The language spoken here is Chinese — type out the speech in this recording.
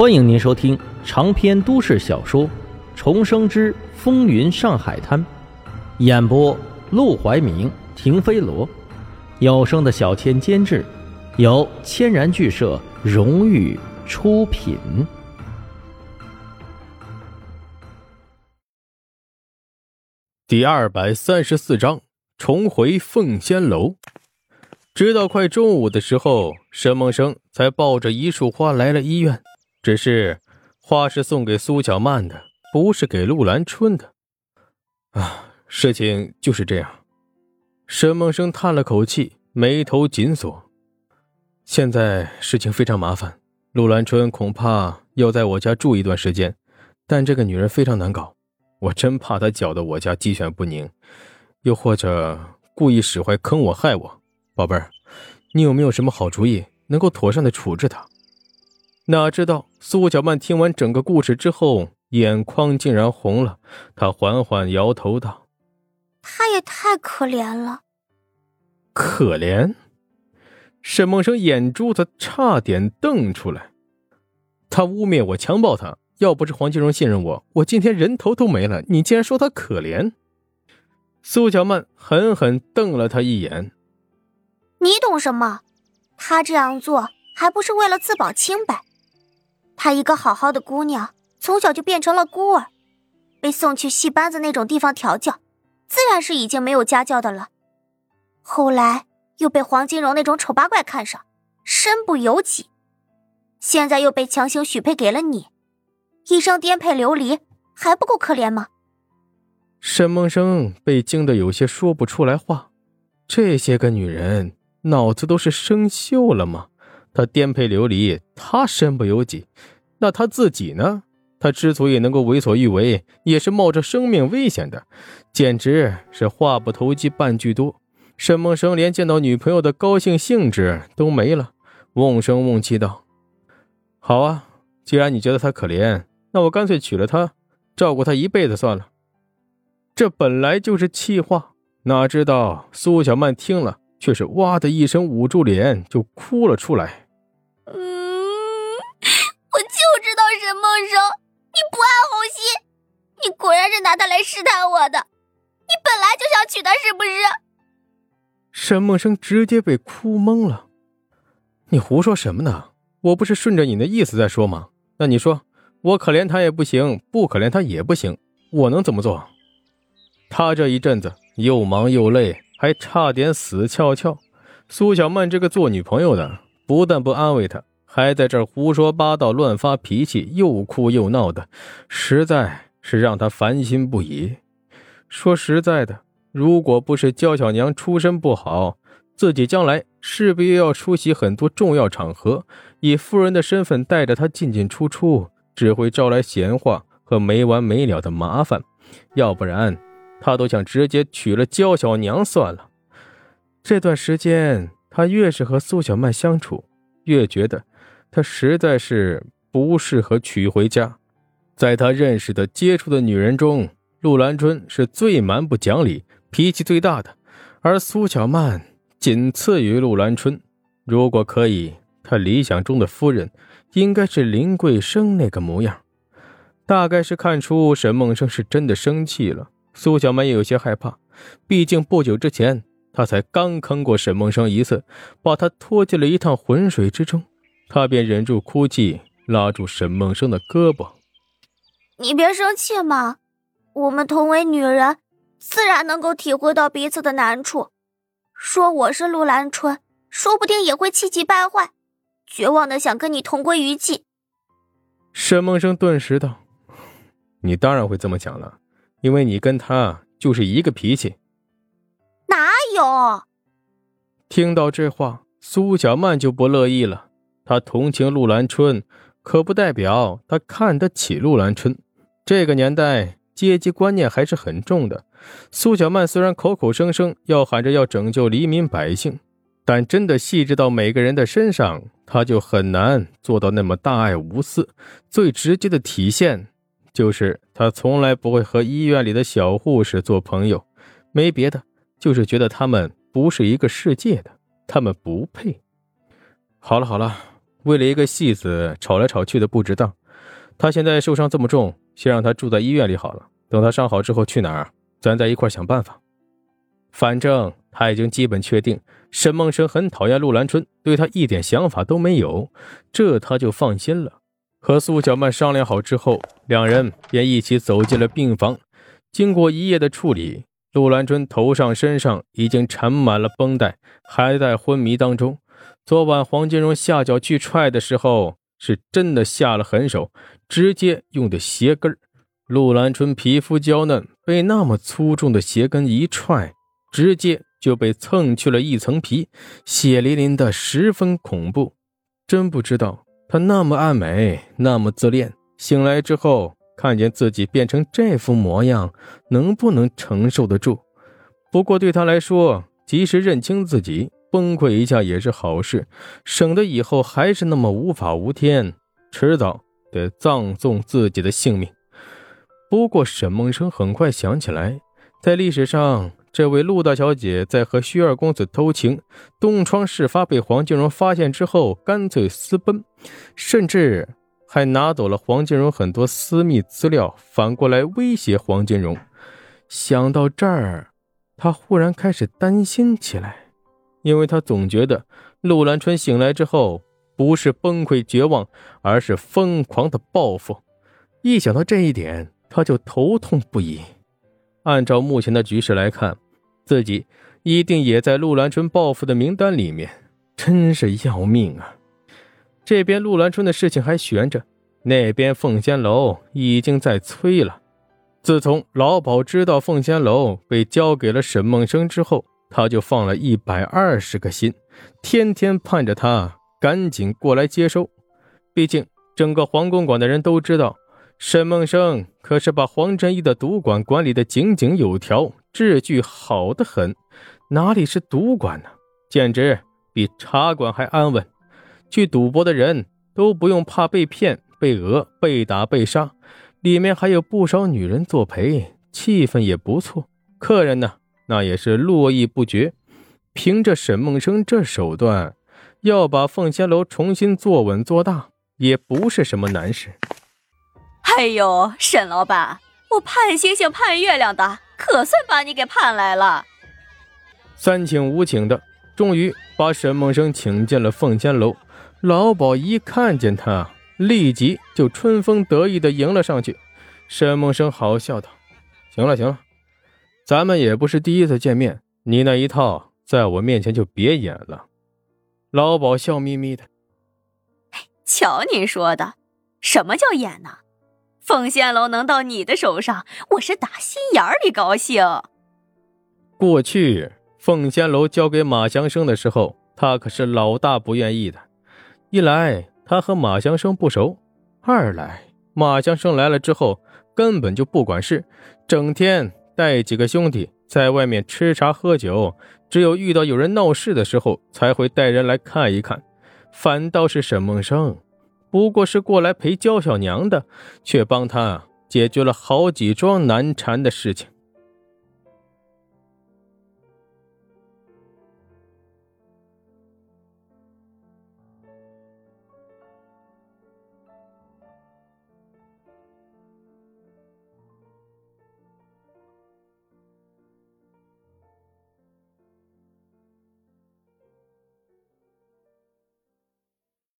欢迎您收听长篇都市小说《重生之风云上海滩》，演播：陆怀明、停飞罗，有声的小千监制，由千然剧社荣誉出品。第二百三十四章：重回凤仙楼。直到快中午的时候，沈梦生才抱着一束花来了医院。只是，花是送给苏小曼的，不是给陆兰春的。啊，事情就是这样。沈梦生叹了口气，眉头紧锁。现在事情非常麻烦，陆兰春恐怕要在我家住一段时间。但这个女人非常难搞，我真怕她搅得我家鸡犬不宁，又或者故意使坏坑我害我。宝贝儿，你有没有什么好主意，能够妥善的处置她？哪知道苏小曼听完整个故事之后，眼眶竟然红了。她缓缓摇头道：“他也太可怜了。”可怜？沈梦生眼珠子差点瞪出来。他污蔑我强暴他，要不是黄金荣信任我，我今天人头都没了。你竟然说他可怜？苏小曼狠狠瞪了他一眼：“你懂什么？他这样做还不是为了自保清白？”她一个好好的姑娘，从小就变成了孤儿，被送去戏班子那种地方调教，自然是已经没有家教的了。后来又被黄金荣那种丑八怪看上，身不由己，现在又被强行许配给了你，一生颠沛流离，还不够可怜吗？沈梦生被惊得有些说不出来话，这些个女人脑子都是生锈了吗？他颠沛流离，他身不由己，那他自己呢？他之所以能够为所欲为，也是冒着生命危险的，简直是话不投机半句多。沈梦生连见到女朋友的高兴兴致都没了，瓮声瓮气道：“好啊，既然你觉得她可怜，那我干脆娶了她，照顾她一辈子算了。”这本来就是气话，哪知道苏小曼听了。却是哇的一声捂住脸就哭了出来。嗯，我就知道沈梦生，你不安好心，你果然是拿他来试探我的。你本来就想娶她，是不是？沈梦生直接被哭懵了。你胡说什么呢？我不是顺着你的意思在说吗？那你说，我可怜他也不行，不可怜他也不行，我能怎么做？他这一阵子又忙又累。还差点死翘翘，苏小曼这个做女朋友的不但不安慰她，还在这儿胡说八道、乱发脾气，又哭又闹的，实在是让她烦心不已。说实在的，如果不是娇小娘出身不好，自己将来势必又要出席很多重要场合，以夫人的身份带着她进进出出，只会招来闲话和没完没了的麻烦。要不然。他都想直接娶了娇小娘算了。这段时间，他越是和苏小曼相处，越觉得她实在是不适合娶回家。在他认识的、接触的女人中，陆兰春是最蛮不讲理、脾气最大的，而苏小曼仅次于陆兰春。如果可以，他理想中的夫人应该是林桂生那个模样。大概是看出沈梦生是真的生气了。苏小曼也有些害怕，毕竟不久之前，她才刚坑过沈梦生一次，把他拖进了一趟浑水之中。她便忍住哭泣，拉住沈梦生的胳膊：“你别生气嘛，我们同为女人，自然能够体会到彼此的难处。说我是陆兰春，说不定也会气急败坏，绝望的想跟你同归于尽。”沈梦生顿时道：“你当然会这么想了。”因为你跟他就是一个脾气，哪有？听到这话，苏小曼就不乐意了。她同情陆兰春，可不代表她看得起陆兰春。这个年代阶级观念还是很重的。苏小曼虽然口口声声要喊着要拯救黎民百姓，但真的细致到每个人的身上，她就很难做到那么大爱无私。最直接的体现。就是他从来不会和医院里的小护士做朋友，没别的，就是觉得他们不是一个世界的，他们不配。好了好了，为了一个戏子吵来吵去的不值当。他现在受伤这么重，先让他住在医院里好了。等他伤好之后去哪儿，咱再一块想办法。反正他已经基本确定沈梦生很讨厌陆兰春，对他一点想法都没有，这他就放心了。和苏小曼商量好之后，两人便一起走进了病房。经过一夜的处理，陆兰春头上、身上已经缠满了绷带，还在昏迷当中。昨晚黄金荣下脚去踹的时候，是真的下了狠手，直接用的鞋跟陆兰春皮肤娇嫩，被那么粗重的鞋跟一踹，直接就被蹭去了一层皮，血淋淋的，十分恐怖。真不知道她那么爱美，那么自恋，醒来之后。看见自己变成这副模样，能不能承受得住？不过对他来说，及时认清自己，崩溃一下也是好事，省得以后还是那么无法无天，迟早得葬送自己的性命。不过沈梦生很快想起来，在历史上，这位陆大小姐在和薛二公子偷情，东窗事发被黄金荣发现之后，干脆私奔，甚至。还拿走了黄金荣很多私密资料，反过来威胁黄金荣。想到这儿，他忽然开始担心起来，因为他总觉得陆兰春醒来之后不是崩溃绝望，而是疯狂的报复。一想到这一点，他就头痛不已。按照目前的局势来看，自己一定也在陆兰春报复的名单里面，真是要命啊！这边陆兰春的事情还悬着，那边凤仙楼已经在催了。自从老鸨知道凤仙楼被交给了沈梦生之后，他就放了一百二十个心，天天盼着他赶紧过来接收。毕竟整个黄公馆的人都知道，沈梦生可是把黄振义的赌馆管理的井井有条，秩序好的很，哪里是赌馆呢？简直比茶馆还安稳。去赌博的人都不用怕被骗、被讹、被打、被杀，里面还有不少女人作陪，气氛也不错。客人呢，那也是络绎不绝。凭着沈梦生这手段，要把凤仙楼重新做稳做大，也不是什么难事。哎呦，沈老板，我盼星星盼月亮的，可算把你给盼来了。三请五请的，终于把沈梦生请进了凤仙楼。老鸨一看见他，立即就春风得意的迎了上去。沈梦生好笑道：“行了行了，咱们也不是第一次见面，你那一套在我面前就别演了。”老鸨笑眯眯的：“瞧您说的，什么叫演呢？凤仙楼能到你的手上，我是打心眼里高兴。过去凤仙楼交给马祥生的时候，他可是老大不愿意的。”一来他和马祥生不熟，二来马祥生来了之后根本就不管事，整天带几个兄弟在外面吃茶喝酒，只有遇到有人闹事的时候才会带人来看一看。反倒是沈梦生，不过是过来陪焦小娘的，却帮他解决了好几桩难缠的事情。